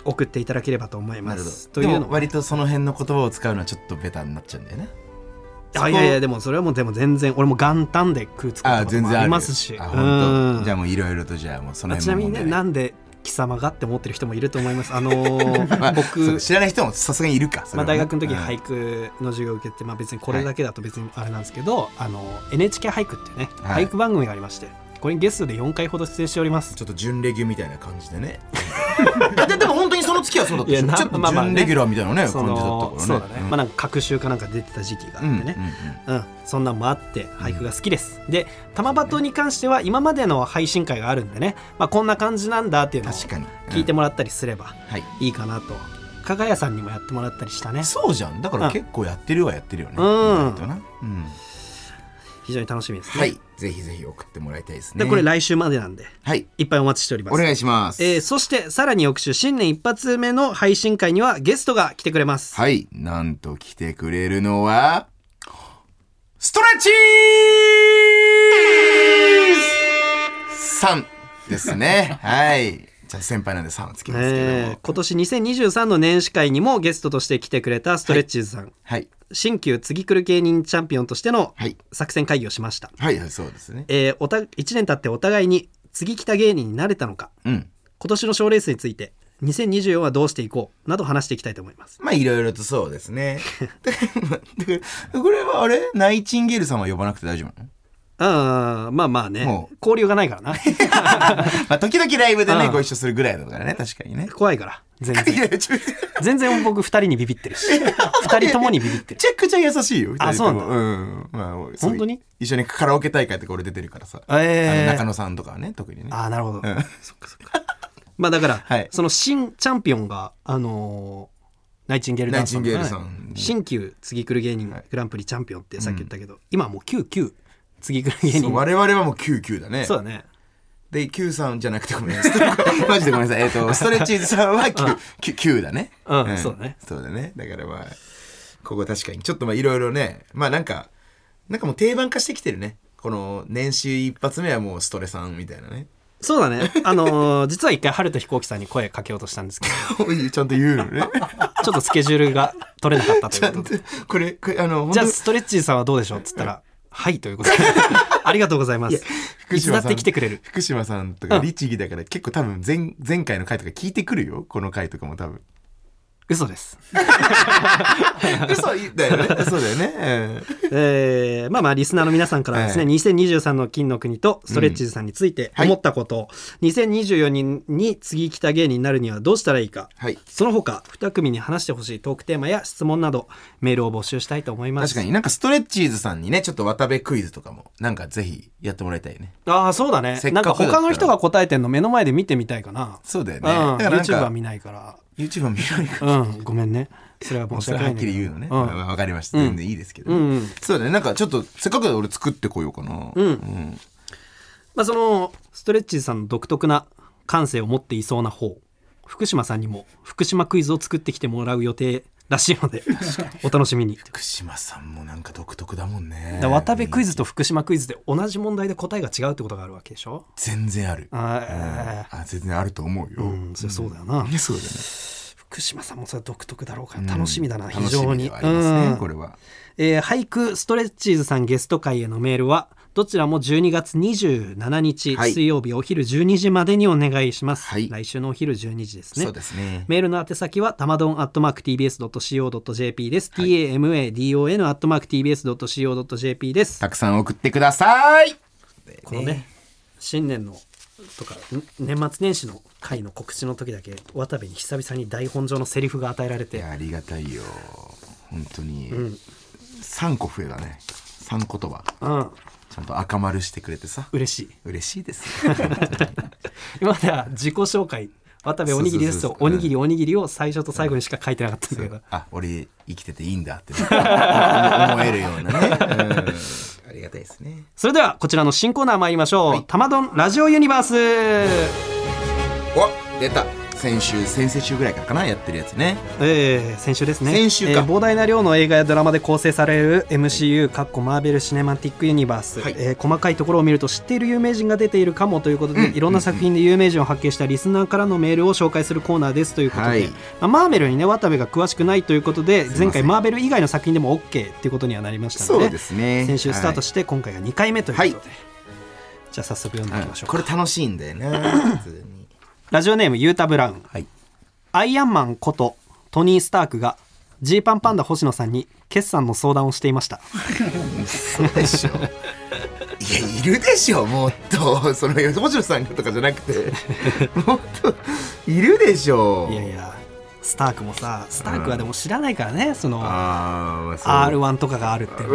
送っていただければと思いますというの
も割とその辺の言葉を使うのはちょっとベタになっちゃうんだよね。
あいやいやでもそれはもうでも全然俺も元旦で食うつく
あ
こともありますし。
あ
う
本当。
ん。
じゃあもういろいろとじゃあもうその
あちなみにねなんで貴様がって思ってる人もいると思います？あのー
まあ
僕
知らない人もさすがにいるか
まあ、大学の時に
うん。
俳句の授業を受けて、まあ、別にこれだけだと別にあれなんですけど、あの NHK 俳句っていうね、
はい。
俳句番組がありましてこれにゲストで4回ほど出演しております。
ちょっと準レギュみたいな感じでね。ででも本当にその月はそうだった。でしちょっと
まあまあね。
準レギュラーみたいなね
そ
感じだった
の
からね。
そうだね、
ん。
まあなんか各週かなんか出てた時期があって
うん
ね、
うん
うん。そん。なんもあって俳句が好きです、で玉バトに関しては今までの配信会があるんでね、まあ、こんな感じなんだっていうのを聞いてもらったりすれば
はい。
いいかなと。加賀屋さんにもやってもらったりしたね。
そうじゃん。だから結構やってるはやってるよね。
うん。
うん
非常に楽しみですね、
はい。ぜひぜひ送ってもらいたいですね。
でこれ来週までなんで
はい。
いっぱいお待ちしております。
お願いします。
えーそしてさらに翌週新年一発目の配信会にはゲストが来てくれます、
はい。なんと来てくれるのはストレッチーズさんですね。はい先輩なんで3をつけますけども、
えー今年2023の年始会にもゲストとして来てくれたストレッチーズさん、
はい。
新旧次来る芸人チャンピオンとしての
はい。
作戦会議をしました、
はいはいそうですね。
えーおた1年経ってお互いに次来た芸人になれたのか。
うん。
今年の賞レースについて2024はどうしていこうなど話していきたいと思います。
まあいろいろとそうですね。これはあれ？ナイチンゲールさんは呼ばなくて大丈夫なの？
あーまあまあね。
もう。
交流がないからな。
まあ時々ライブで
うん。
ねご一緒するぐらいだからね確かにね。
怖いから。全然。
いやちょ
全然僕2人にビビってるし。2人ともにビビってる。
めちゃくちゃ優しいよ。
あそうなん
うん。まあ、そう。
本当に？
一緒にカラオケ大会とか俺出てるからさ。
えー。
あの中野さんとかはね、特にね。
ああなるほど、
ん。
そっかそっか。まあだから、
はい。
その新チャンピオンがあのーナイチンゲールダンスの
ナイチンゲールさん。
新旧次来る芸人
はい。
グランプリチャンピオンってさっき言ったけど、今はもう99次来る芸人
そう我々はもう99だね。
そうだね
で、Q さんじゃなくてごめんなさい。マジでごめんなさい。えっ、と、ストレッチーズさんは 9, 9, 9だね。
うんそうだね。
そうだね。だからまあ、ここ確かに、ちょっとまあいろいろね、まあなんか、なんかもう定番化してきてるね。この年収一発目はもうストレさんみたいなね。
そうだねあのー実は一回春と飛行機さんに声かけようとしたんですけど
ちゃんと言うのね。
ちょっとスケジュールが取れなかったということで
これ、これあの、
じゃあストレッチーさんはどうでしょうっつったら「はい」ということで。ありがとうございます。いつだって来てくれる。
福島さんとか律儀だから結構多分前前回の回とか聞いてくるよ。この回とかも多分
嘘です。
嘘だよね。そうだよね、
えーまあまあリスナーの皆さんからはですね、
は
2023の金の国とストレッチーズさんについて
はい。
思ったことを、2024年に次来た芸人になるにはどうしたらいいか、
はい。
その他2組に話してほしいトークテーマや質問などメールを募集したいと思います。
確かになんかストレッチーズさんにねちょっと渡部クイズとかもなんかぜひやってもらいたいね。
ああそうだね。なん
せっか
他の人が答えてんの目の前で見てみたいかな。
そうだよね、
うん、
だからなん
YouTube は
か
見ないから
YouTube は見ないから。
うん。ごめんね。それは申し訳ないんだけど。
きり言うのね、
うん。
まあわかりました。全然いいですけど、
うんうん。
そうだね。なんかちょっとせっかく俺作ってこようかな。うん、
まあ、そのストレッチさんの独特な感性を持っていそうな方。福島さんにも福島クイズを作ってきてもらう予定らしいのでお楽しみに。
福島さんもなんか独特だもんね。
渡部クイズと福島クイズで同じ問題で答えが違うってことがあるわけでしょ？
全然ある。
あ
あ全然あると思うよ、
ーうんそれそうだよな、
ねそうだね。
福島さんもそれ独特だろうから楽しみだな、
うん
非常に
楽しみではありますね、
うん。
これは。
えー俳句ストレッチーズさんゲスト会へのメールはどちらも12月27日、
はい。
水曜日お昼12時までにお願いします、
はい。
来週のお昼12時ですね。
そうですね。
メールの宛先はたまどん atmarktbs.co.jp です、tamadon atmarktbs.co.jp です。
たくさん送ってください。
このね新年のとかん年末年始の回の告知の時だけ渡部に久々に台本上のセリフが与えられて。
ありがたいよ。本当に、
ん。
3個増えたね3言葉
うん。
ちゃんと赤丸してくれてさ。
嬉しい。
嬉しいです。よ
今までは自己紹介。渡部おにぎりです。とおにぎりおにぎりを最初と最後にしか書いてなかったんだけど。
あ俺生きてていいんだって、ね、思えるようなね、うん。ありがたいですね。
それではこちらの新コーナー参りましょう、
はい。
たまどんラジオユニバース。
お出た先週先々週ぐらいからかなやってるやつね。
えー先週ですね。
先週か。
えー膨大な量の映画やドラマで構成される MCU かっこマーベル・シネマティック・ユニバース、
はい。
えー細かいところを見ると知っている有名人が出ているかもということで、
うん
いろんな作品で有名人を発見したリスナーからのメールを紹介するコーナーですということで、
はい。
まあマーベルにね渡部が詳しくないということで前回マーベル以外の作品でも OK っていうことにはなりましたので
そうですね。
先週スタート
し
して今回が2回目ということで、じゃあ早速読んでいきましょうか。
これ楽しいんだよな。普通に
ラジオネームユータ・ブラウン。
はい。
アイアンマンことトニー・スタークがジーパンパンダ星野さんに決算の相談をしていました。
そうでしょ。いやいるでしょ。もっとその星野さんがとかじゃなくて。もっといるでしょ。
いやいやスタークもさスタークはでも知らないからね、その
ああそう。
R1 とかがあるって。こ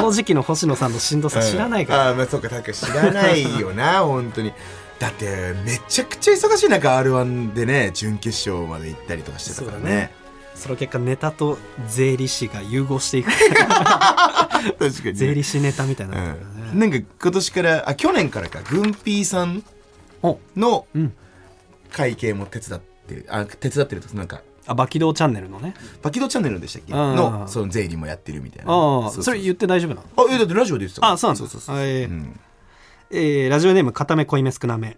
の時期の星野さんのしんどさ知らないから、
ああまあそうか確かに知らないよな本当にだってめちゃくちゃ忙しい中 r 1でね準決勝まで行ったりとかしてたからね。
その結果ネタと税理士が融合していく。
確かにね。
税理士ネタみたいにな。ね、
うん、なんか今年からあ去年からかグンピーさん
お
の
うん。
会計も手伝ってる。あ手伝ってるとなんか。
あバキドーチャンネルのね。
バキドチャンネルでしたっけ
うん。
のその税理もやってるみたいな。そ
れ言って大丈夫なの？
あえだってラジオで言ってた
あそうなんだ
そうそうそう、
え。ー
うん
えーラジオネーム片目濃いめ少なめ。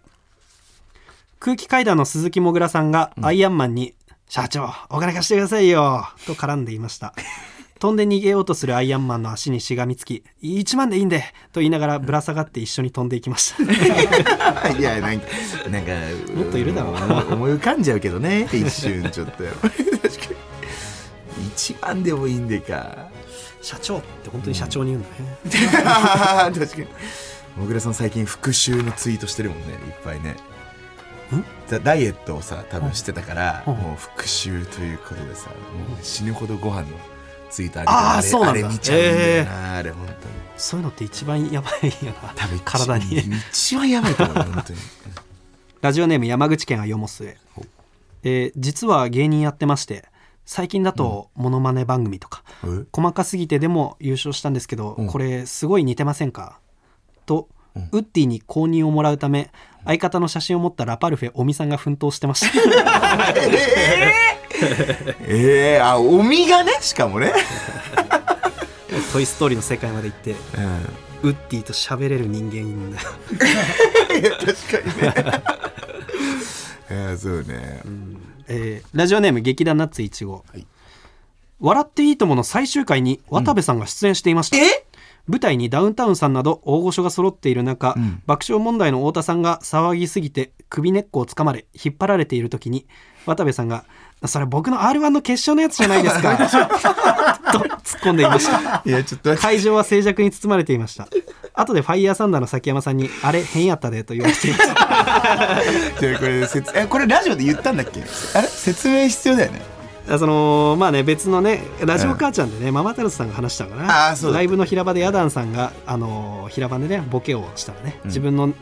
空気階段の鈴木もぐらさんがアイアンマンに「社長お金貸してくださいよ」と絡んでいました。飛んで逃げようとするアイアンマンの足にしがみつき「1万でいいんで」と言いながらぶら下がって一緒に飛んでいきました。
いやなんかなんか
もっといるだろう。
思い思い浮かんじゃうけどね一瞬ちょっと。確かに一番でもいいんでか。
社長って本当に社長に言うんだね、
確かにもぐらさん最近復讐のツイートしてるもんねいっぱいね。ダダイエットをさ多分してたから、
うん
もう復讐ということでさもう死ぬほどご飯のツイートあげて
あー
れあれ見ちゃうんだよな、あれ本当に。
そういうのって一番やばいよな。
多分一
体に。
一番やばいと思う本当に。
ラジオネーム山口県あよもすええー実は芸人やってまして最近だとモノマネ番組とか、
え？
細かすぎてでも優勝したんですけど、
うん。
これすごい似てませんか？と、
うん。
ウッディに公認をもらうため相方の写真を持ったラパルフェ尾身さんが奮闘してました
えー、あおみがねしかもね、「
トイ・ストーリー」の世界まで行って
うん。
ウッディと喋れる人間いるんだ。よ
確かにね。いやそうね、
えーラジオネーム劇団ナッツ1号、
はい。
笑っていいともの最終回に渡部さんが出演していました、
え？
舞台にダウンタウンさんなど大御所が揃っている中、
うん。
爆笑問題の太田さんが騒ぎすぎて首根っこをつかまれ引っ張られている時に渡部さんが「それ僕の r 1の決勝のやつじゃないですか」と突っ込んでいました。
いやちょっと
会場は静寂に包まれていました。後でファイヤーサンダーの崎山さんに「あれ変やったで」と言われていました。
これ説えこれラジオで言ったんだっけ？あれ？説明必要だよね。
あそのまあね別のねラジオ母ちゃんでね、ママタルトさんが話したのかな。
あーそうだ。
ライブの平場でヤダンさんがあのー平場でねボケをしたらね、
うん。
自分の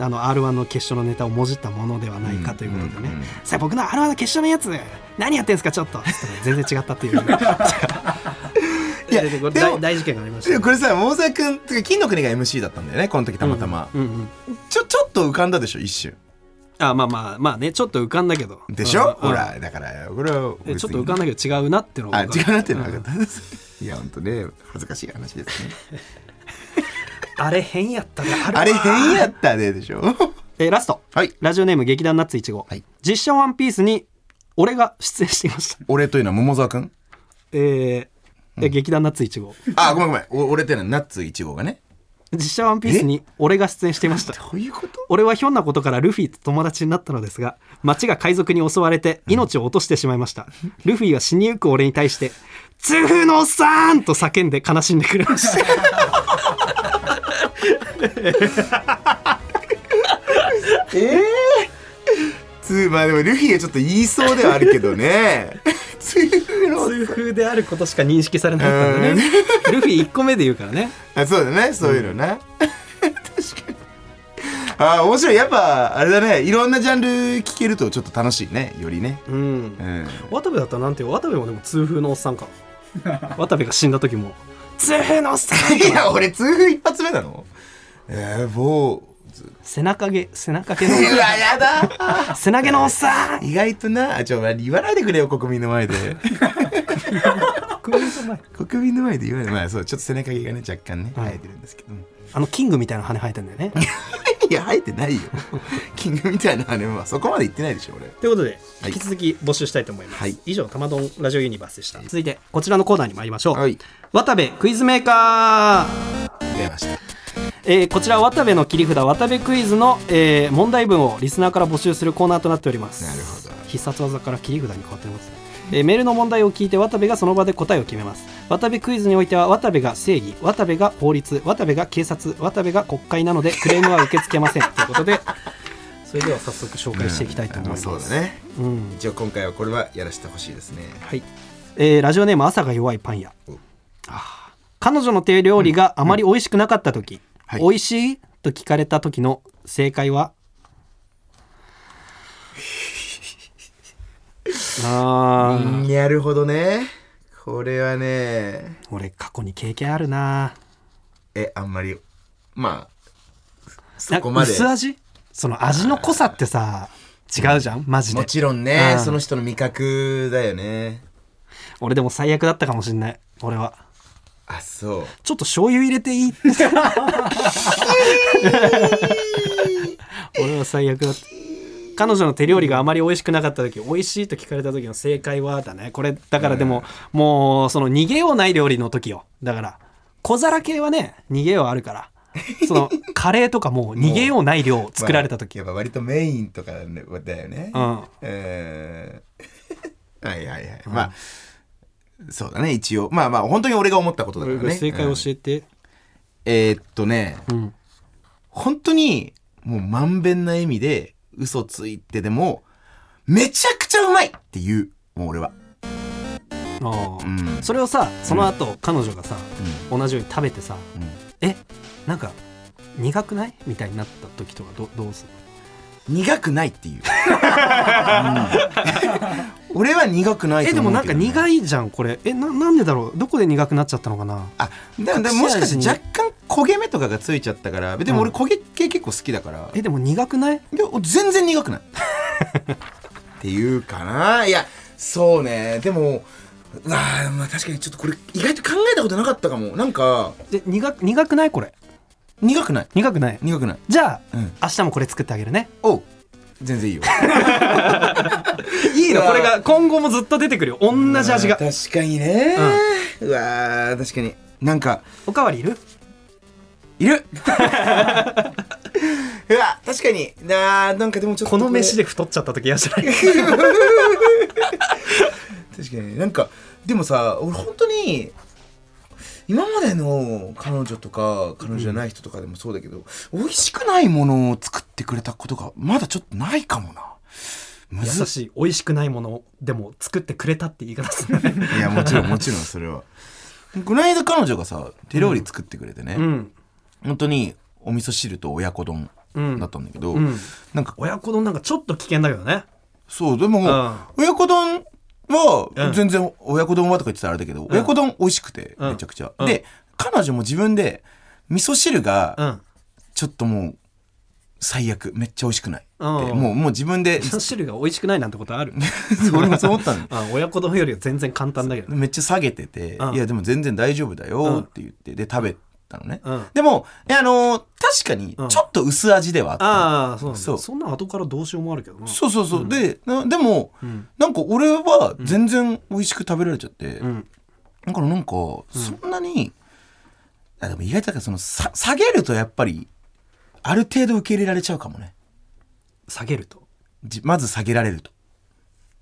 あの r 1の決勝のネタをもじったものではないかということでね、
うんうん。うん
さあ僕の r 1の決勝のやつ何やってんすかちょっと。つったら全然違ったっていう
いや
ででこれ
でも
大大事件がありました。ね、
でこれさ桃沢君てか金の国が MC だったんだよねこの時たまたま、
うんうんうん。
ちょちょっと浮かんだでしょ一瞬
あまあまあまあねちょっと浮かんだけど。
でしょ、
うん
ほらだからこれは
えちょっと浮かん
だ
だけど違うなっていうのが
あ違うなっていうのは分かった。です、いや本当ね恥ずかしい話ですね。
あれ変やったであ
れ変やったででしょ？
えラスト。
はい。
ラジオネーム劇団ナッツ1号、
はい。
実写ワンピースに俺が出演していました。
俺というのは桃沢君？
えーえ劇団ナッツ1号。
あごめんごめん。お俺というのはナッツ1号がね
実写ワンピースに俺が出演していました。
どういうこと？
俺はひょんなことからルフィと友達になったのですが、町が海賊に襲われて命を落としてしまいました。ルフィは死にゆく俺に対して、痛風のおっさんと叫んで悲しんでくれました。
つまあでもルフィはちょっと言いそうではあるけどねの
痛風であることしか認識されなかったんでね。ルフィ1個目で言うからね。
あそうだね。そういうのな、確かに。あ面白い。やっぱあれだね。いろんなジャンル聞けるとちょっと楽しいね。よりね。
うん。
う。ん。
渡部だったらなんて渡部もでも痛風のおっさんか。渡部が死んだ時も、痛風のおっさん
いや俺痛風一発目なの。えー、もう
背中毛背中毛の。
うわやだ。
背中毛のおっさん。
意外とな。ちょ言わないでくれよ国民の前で。
国民の前。
国民の前で言わない。まあそうちょっと背中毛がね若干ね
うん
生えてるんですけど、うん
あのキングみたいな羽生えてんだよね。
いや生えてないよ。キングみたいな羽はそこまで言ってないでしょ俺。
ということで
はい。
引き続き募集したいと思います、
はい。
以上玉丼ラジオユニバースでした。続いてこちらのコーナーに参りましょう、
はい。
渡部クイズメーカー。
出ました
えーこちら渡部の切り札渡部クイズの、えー問題文をリスナーから募集するコーナーとなっております。
なるほど。
必殺技から切り札に変わってますね、えーメールの問題を聞いて渡部がその場で答えを決めます。渡部クイズにおいては渡部が正義渡部が法律渡部が警察渡部が国会なのでクレームは受け付けません。ということでそれでは早速紹介していきたいと思います、
そうだね。
うん。
一応今回はこれはやらせてほしいですね。
はい、えーラジオネーム朝が弱いパン屋。
お。
あー。彼女の手料理があまり美味しくなかった時、
はい。
美味しいと聞かれた時の正解は？あー。
なるほどね。これはね。
俺過去に経験あるな。
えあんまり。まあそこまで。
薄味？その味の濃さってさ違うじゃん？マジで。
もちろんね。
うん。
その人の味覚だよね。
俺でも最悪だったかもしんない。俺は
あそう。
ちょっと醤油入れていい？俺は最悪だった。彼女の手料理があまり美味しくなかった時美味しいと聞かれた時の正解はだね。これだからでも、もうその逃げようない料理の時よ。だから小皿系はね逃げようあるから。その カレーとかも逃げようない量作られた時、
まあやっぱ割とメインとかだよね。
うん。
えー。はいはいはい、まあそうだね一応。まあまあ本当に俺が思ったことだからね。
正解教えて、
えーっとね
うん。
本当にもうまんべんな意味で嘘ついてでもめちゃくちゃうまいって言う。もう俺は。
あー
うん。
それをさその後、彼女がさ同じように食べてさ
うん。
えなんか苦くない？みたいになった時とかどどうする
苦くないっていう、うん。俺は苦くない
えでもなんか
と思うけどね
苦いじゃんこれ。えななんでだろう？どこで苦くなっちゃったのかな？
あでもでももしかして若干焦げ目とかがついちゃったからでも俺焦げ系結構好きだから、
えでも苦くない？
いや全然苦くない。っていうかな。いやそうね。でもうわーまあ確かにちょっとこれ意外と考えたことなかったかも。なんか
で苦苦くない？これ
苦くない？
苦くない。
苦くない。
じゃあ、
うん。
明日もこれ作ってあげるね。
おう。全然いいよ。
いいうの
わ
これが今後もずっと出てくる。よ同じ味が。
まあ確かにね、うわー確かに。なんか
おかわりいる？
いる。うわ確かに。なーなんかでもちょっと
この飯
で
で太っちゃった時嫌じゃない？
確かに。なんかでもさ俺本当に今までの彼女とか彼女じゃない人とかでもそうだけど、美味しくないものを作ってくれたことがまだちょっとないかもな。
優しい美味しくないものでも作ってくれたって言い方する。ね
いやもちろんもちろんそれは。この間彼女がさ手料理作ってくれてね、
うん。
本当にお味噌汁と親子丼
うん。
だったんだけど、
うん。
なんか
親子丼なんかちょっと危険だけどね。
そうでも、
ん。
親子丼
うん
は全然親子丼はとか言ってたらあれだけど、親子丼美味しくて
うん。
めちゃくちゃ、
うん。
で彼女も自分で味噌汁が
うん。
ちょっともう最悪めっちゃ美味しくないもうもう自分で
味噌汁が美味しくないなんてことある？
俺もそう思ったの。
あ 親子丼よりは全然簡単だけどね。
めっちゃ下げてて「
うん。
いやでも全然大丈夫だ
うん
よ」って言ってで食べたのね、
うん。
でもあのー確かに
うん。
ちょっと薄味ではあった。の、
ああそう
そ
そう。んな後からどうしようもあるけどな。
そうそうそう、でなでも、
ん。
なんか俺は全然美味しく食べられちゃって、
うん。
だからなんかそんなに、あでも意外とだからそのさ下げるとやっぱりある程度受け入れられちゃうかもね。
下げると？
じまず下げられると。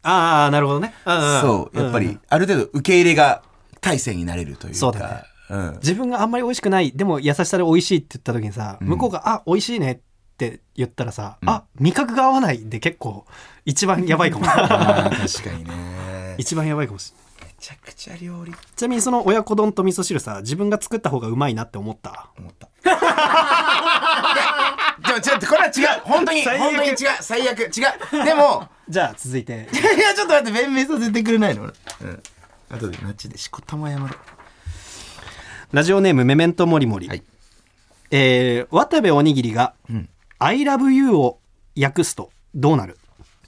ああなるほどね。
そう。やっぱ
ん
りある程度受け入れが体制になれるというか。
そうだね
うん。
自分があんまり美味しくないでも優しさで美味しいって言った時にさ、向こうが「あ美味しいね」って言ったらさ「あ味覚が合わない」で結構一番やばいかも。
確かにね。
一番やばいかもしれない。
めちゃくちゃ料理。
ちなみにその親子丼と味噌汁さ自分が作った方がうまいなって思った？
思った。でもちょっとこれは違う。本当に本当に違う。最悪。違う。でも
じゃあ続いて。
いやちょっと待って弁明させてくれないの？俺。うん。後でマジでしこたま山だ
ラジオネームメメントモリモリ、
はい。
えー渡部おにぎりが
うん。
I love you を訳すとどうなる？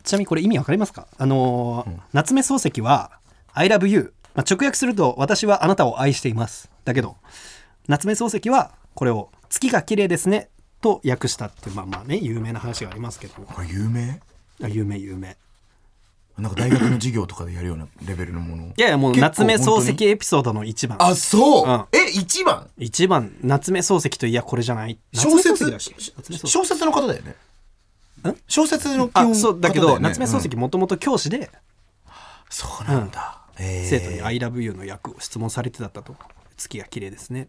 ちなみにこれ意味わかりますか？あのー夏目漱石は I love you、まあ、直訳すると私はあなたを愛しています。だけど夏目漱石はこれを月が綺麗ですねと訳したってまあまあね有名な話がありますけど
有名？
あ有名有名
なんか大学の授業とかでやるようなレベルのもの。
いやいやもう夏目漱石エピソードの一番。
あそう、
うん。
え一番？
一番。夏目漱石といやこれじゃない。
小説？小説の方だよね。
ん？
小説の基
あ
本
そうだけど、夏目漱石
うん。
もともと教師で、
そうなんだ、えー。
生徒に「I love you」の役を質問されてだったと「月が綺麗ですね」っ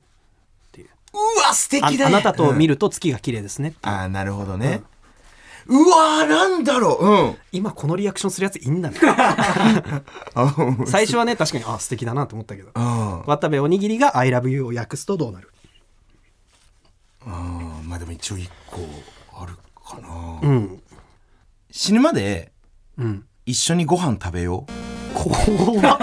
ていう。
うわ素敵だね。
ああなたと見
る、
ると月が綺麗ですねう。
あーなるほどね、うわーなんだろう。うん。
今このリアクションするやついいんだね。最初はね確かにあ素敵だなと思ったけど。
うん
渡部おにぎりが「I love you」を訳すとどうなる？
うんまあでも一応一個あるかな、
うん。
死ぬまで
うん。
一緒にご飯食べよう
怖っ。
いや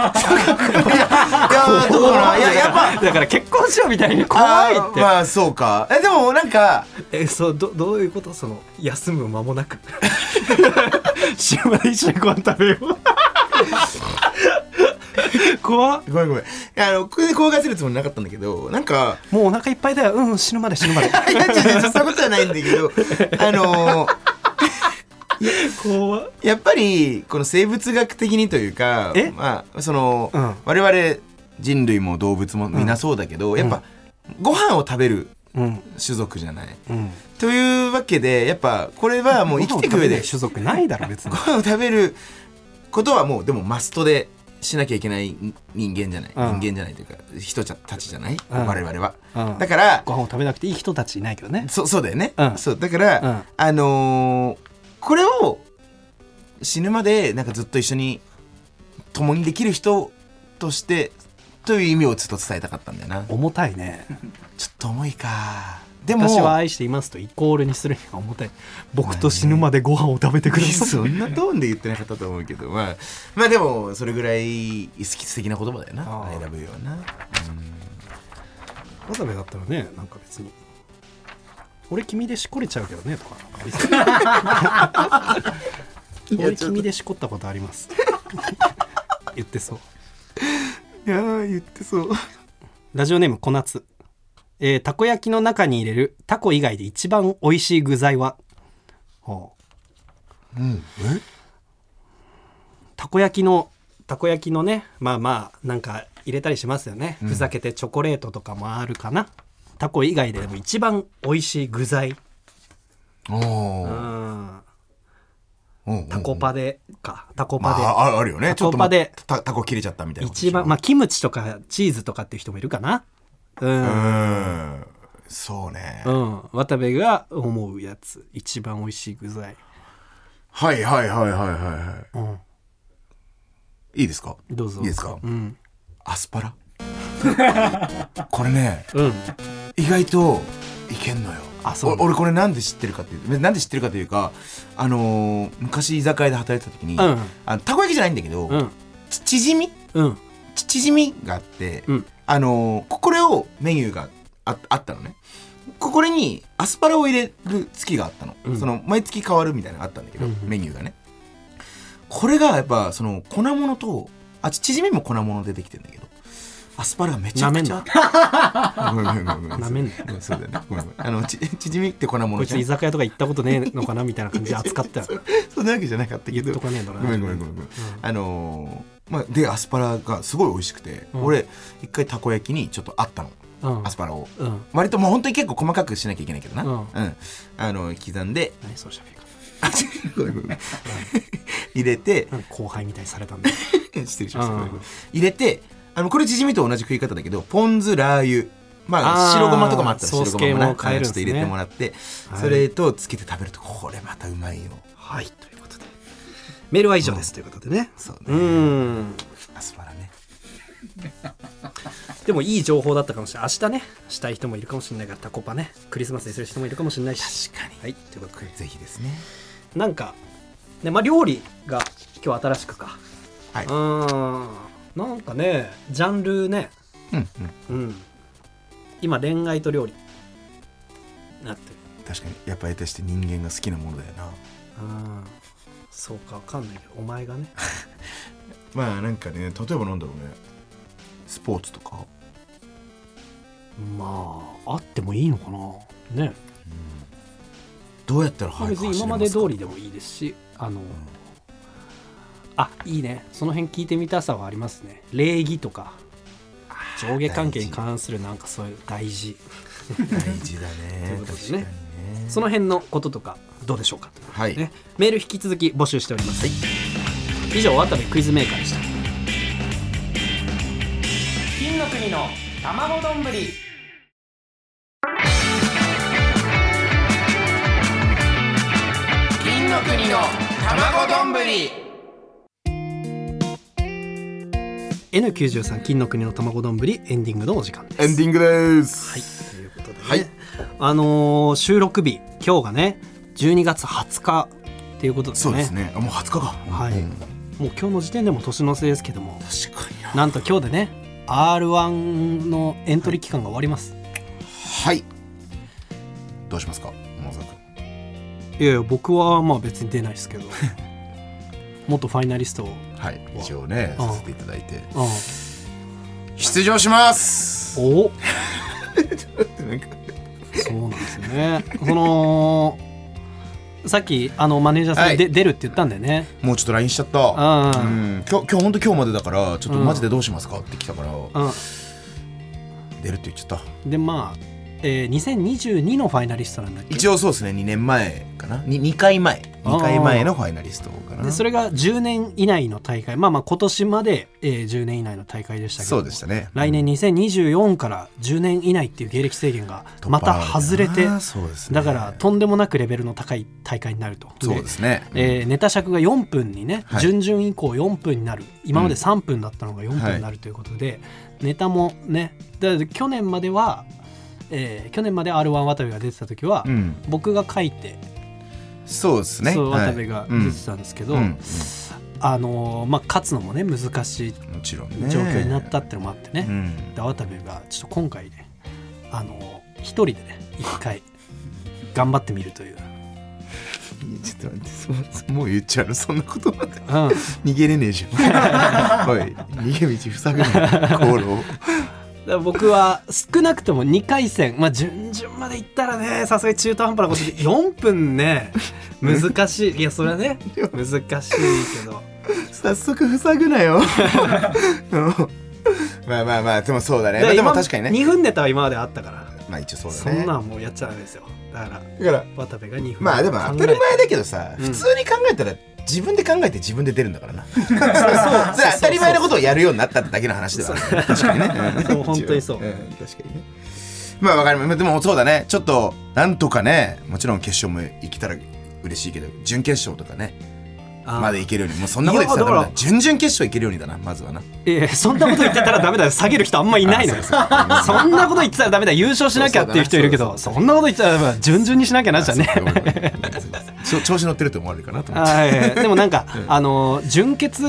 ーどうかないややっぱ
だから結婚しようみたいに怖いって、
まあそうか。えでもなんか
えそうどどういうこと？その休む間もなく。死ぬまで一緒にご飯食べよう怖っ。
ごめんごめん。いやあのこれで怖がらせるつもりなかったんだけどなんか
もうお腹いっぱいだよ。うん死ぬまで死ぬまで。
いや違う違うそういうことじゃないんだけどあのー
怖っ
やっぱりこの生物学的にというか
え？
まあその、
うん。
我々人類も動物も皆そうだけど、やっぱご飯を食べる
うん。
種族じゃない。
うん。
というわけでやっぱこれはもう生きていく上で
種族ないだろ別に。
ご飯を食べることはもうでもマストでしなきゃいけない人間じゃない、
うん。
人間じゃないというか人たちじゃない、
うん。
我々は。
うん。
だから
ご飯を食べなくていい人たちいないけどね。
そそうだよね、
うん。
そうだから、
うん。
あのーこれを死ぬまでなんかずっと一緒に共にできる人としてという意味をちょっと伝えたかったんだよな。
重たいね。
ちょっと重いか。でも
私は愛していますとイコールにするには重たい。僕と死ぬまでご飯を食べてください。
そんなトーンで言ってなかったと思うけど。まあまあでもそれぐらい素敵な言葉だよな。I love you はな。
渡部だったらねなんか別に俺君でしこれちゃうけどねとか。なんか俺君でしこったことあります 言ってそう。
いやー言ってそう。
ラジオネーム小夏、えーたこ焼きの中に入れるタコ以外で一番美味しい具材は？ほう。
うん。え？
たこ焼きのたこ焼きのねまあまあなんか入れたりしますよね、ふざけてチョコレートとかもあるかなタコ以外ででも一番美味しい具材。
お
タコパでか。タコパで、
まあああるよね。
タコパで
たタコ切れちゃったみたいな
一番まあキムチとかチーズとかっていう人もいるかな。うん、
う
うん。
んそうね、
渡部が思うやつ一番美味しい具材。
はいはいはいはいはい。は
うん。
いいいですか？
どうぞ。
いいですか？
うん。
アスパラ？これね
うん。
意外といけんのよ。
あそう
お俺これなんで知ってるかっていうなんで知ってるかというかあのー昔居酒屋で働いてた時に、
うん。
あのたこ焼きじゃないんだけど、
うん。
ち縮み
うん。
みがあって、
うん。
あのーここれをメニューがああったのね。ここれにアスパラを入れる月があったの、
うん。
その毎月変わるみたいなのがあったんだけど、
うん
メニューがね。これがやっぱその粉物とあち縮みも粉物でできてんだけどアスパラがめちゃくちゃごめんごめんごめんそうだよね。ごめんごめん。あのち縮みって
こい
じゃん。
つ居酒屋とか行ったことねえのかなみたいな感じで扱ったよ。
そんなわけじゃなかったけど。
言っとかねえんだな。
ごめんごめんごめんごめん、あのーまあ、でアスパラがすごい美味しくて、
うん。
俺一回たこ焼きにちょっとあったの。
うん。
アスパラを。
うん。
割ともう本当に結構細かくしなきゃいけないけどな、
うん。
あの刻んで。
何その喋り方。
あ違うごめんごめん。入れて。
なんで後輩みたいにされたんだよ。
失礼しました、入れてあのこれチヂミと同じ食い方だけどポン酢ラー油。まあ白ごまとかもあったら白ごまもな
ね。
ちょっと入れてもらって、
はい。
それとつけて食べるとこれまたうまいよ。
はいということで。メールは以上です。ということでね。
そうね、
うん。
アスパラね。
でもいい情報だったかもしれない。明日ねしたい人もいるかもしれないからタコパね。クリスマスにする人もいるかもしれないし。
確かに。
はい。ということで
ぜひですね。
なんかねまあ料理が今日新しくか。
はい。う
ーんなんかねジャンルね。
うんうん。
うん。今恋愛と料理。なってる。
確かに。やっぱ得てして人間が好きなものだよな。
うん。そうかわかんないけどお前がね。
まあなんかね例えばなんだろうね。スポーツとか。
まああってもいいのかな。ね。
どうやったら
まあ
早く走れますか
で通りでもいいですしあの、あいいね。その辺聞いてみたさはありますね。礼儀とか上下関係に関するなんかそういう大事。
大事だね。
ということでね。
確かにね。
その辺のこととかどうでしょうかということで
はい。
ね、メール引き続き募集しております、以上渡部クイズメーカーでした。金の国の卵丼。ぶり
金の国の卵丼。ぶり
N93 金の国の卵丼ぶりエンディングのお時間です。
エンディングです。
はいということでね、
はい。
あのー収録日今日がね12月20日っていうことですね。
そうですね。あもう20日か。
はい。
うん。
もう今日の時点でも年の瀬ですけども
確かにな。
なんと今日でね R1 のエントリー期間が終わります、
はい。どうしますか？桃沢君。
い、やいや僕はまあ別に出ないですけど。元ファイナリストを、
はい一応ね
うん。
させていただいて。
う
出場します。
ん、お。
なんか
そうなんですよね。そのさっきあのマネージャーさん
はい。
で、出るって言ったんだよね。
もうちょっと LINE しちゃった。
うん。
うん。今日今日本当今日までだからちょっとマジでどうしますかって来たから。
う
出るって言っちゃった。
んでまあ、えー、2022のファイナリストなんだっけ？
一応そうですね。2年前かな。2, 2回前。2回前のファイナリストかな。
でそれが10年以内の大会。まあまあ今年まで、えー、10年以内の大会でしたけど
そうでしたね。
来年2024から10年以内っていう芸歴制限がまた外れて
ね。
だからとんでもなくレベルの高い大会になると。
そうですね。
えーネタ尺が4分にね、
はい。
準々以降4分になる。今まで3分だったのが4分になるということで、ネタもねだ去年までは、えー去年まで r 1渡部が出てた時は、
うん。
僕が書いて、
そうですね。
渡部が
うん
出てたんですけど、
うん。うん。
あのーまあ、勝つのもね難しい
もちろんね。
状況になったってのもあってね、
うん。
で渡部がちょっと今回ねあのー一人でね一回頑張ってみるという、
ちょっと待ってそもう言っちゃうの？そんなことまで。
うん、
逃げれねえじゃん。おい逃げ道塞ぐな航路
僕は少なくとも2回戦、まあ、準々までいったらねさすがに中途半端なことで4分ね難しい。いやそれはね難しいけど。
早速塞ぐなよ。うん。まあまあまあでもそうだね。まあでも確かにね。
2分ネタは今まであったから。
まあ一応そう
そ
だね。
んなんもうやっちゃダメですよ。だから
だから
渡部が2分。
まあでも当たり前だけどさ、
うん。
普通に考えたら自分で考えて自分で出るんだからな。そうそれ当たり前のことをやるようになっただけの話ではある確かにね、
本当にそう。ん
確かにね。まあわかりますでもそうだね。ちょっとなんとかねもちろん決勝も行けたら嬉しいけど準決勝とかねまでいけるように。もうそんなこと言ってたら準々決勝いけるようにだなまずはな。い
やそんなこと言ってたらダメだよ。下げる人あんまいないのよ。
あ
そんなこと言ってたらダメだ優勝しなきゃっていう人いるけど
そ
んなこと言ってたら順々にしなきゃなっちゃうね。
調子乗ってると思われるかなと思って。
はい、でもなんか、あの純潔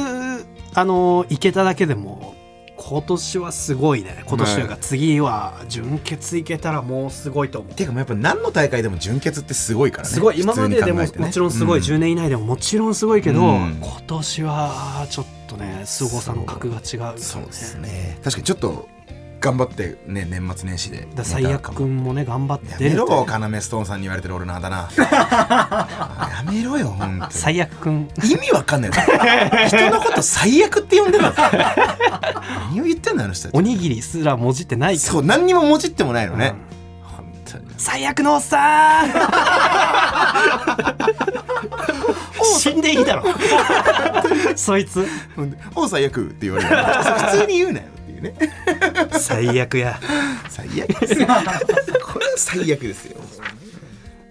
あのいけただけでも今年はすごいね。今年というか
はい
次は純潔いけたらもうすごいと思う。
ていうかもうやっぱ何の大会でも準決ってすごいからね。
すごい。今まででも
ね。
もちろんすごい、
う
10年以内でももちろんすごいけど、
うん。
今年はちょっとね凄さの格が違うね。
そうですね。確かにちょっと頑張ってね年末年始で
だ最悪くんもね頑張って
やめろよ要ストーンさんに言われてる俺のあだ名 やめろよ本当に。
最悪くん
意味わかんない人のこと最悪って呼んでるの。何を言ってんのあの人
おにぎりすらもじってない
そう何にももじってもないのね、
うん。
本当に。
最悪のおっさん。死んでいいだろ。そいつ。
ほん。で「おう最悪」って言われる。普通に言うなよいうね。
最悪や。
最悪ですよ。これは最悪ですよ。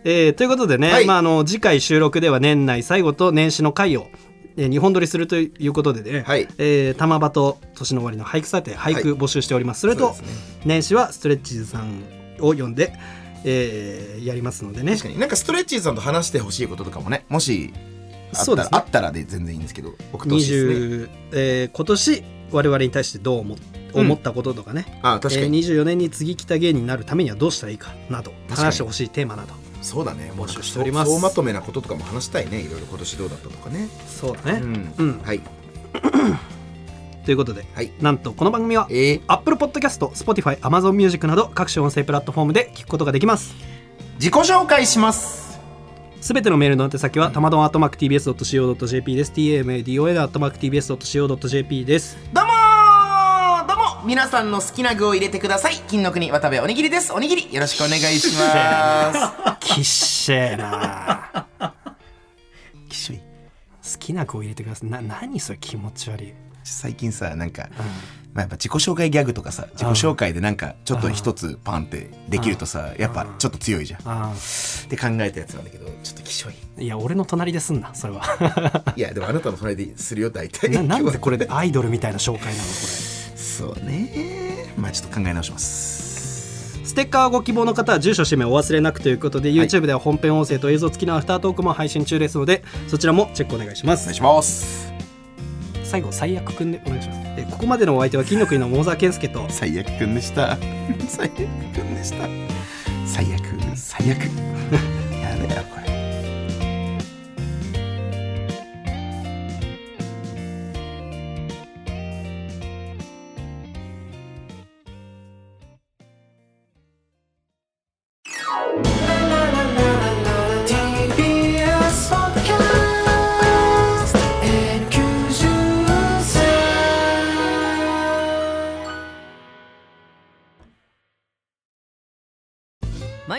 えーということでね、
はい。
まあ、あの次回収録では年内最後と年始の回を、えー、2本撮りするということでね、
はい。
えー玉場と年の終わりの俳句査定俳句募集しております、それと
そうですね。
年始はストレッチーズさんを呼んで、えーやりますのでね。
確かに。なんかストレッチーズさんと話してほしいこととかもねもしあったら,、
ね。
あったらで全然いいんですけど送ってほしいですね。
20、えー今年我々に対してどう思っ
うん
思ったこととかね、
あ確かに、
えー24年に次来た芸人になるためにはどうしたらいいかなど話してほしいテーマなど。
そうだね。もう
募集しております。
総まとめなこととかも話したいね。いろいろ今年どうだったとかね。
そうだね、
うん、
うん。
はい。
ということで、
はい。
なんとこの番組は
えー、
Apple Podcast、Spotify、Amazon Music など各種音声プラットフォームで聞くことができます。
自己紹介します。
すべてのメールの宛先はたまどん @tbs.co.jp です。Tamadoa.tbs.co.jp です
どうもーどうも皆さんの好きな具を入れてください。金の国渡部おにぎりです。おにぎりよろしくお願いします。
きっしえな。
きしょい。
好きな子を入れてください。な何それ気持ち悪い、
最近さなんか、まあ、やっぱ自己紹介ギャグとかさ自己紹介でなんかちょっと一つパンってできるとさやっぱちょっと強いじゃん。
あ
って考えたやつなんだけどちょっときしょい。
あいや俺の隣ですんなそれは。い
やでもあなたの隣でするよ大体。
ななんで これで。アイドルみたいな紹介なのこ
そうね。まあちょっと考え直します。
れステッカーご希望の方は住所氏名お忘れなくということで、YouTube では本編音声と映像付きのアフタートークも配信中ですのでそちらもチェックお願いします。
お願いします。
最後最悪くんでお願いします。えここまでのお相手は金の国の桃沢健介と。
最悪くんでした。最悪くんでした。最悪最悪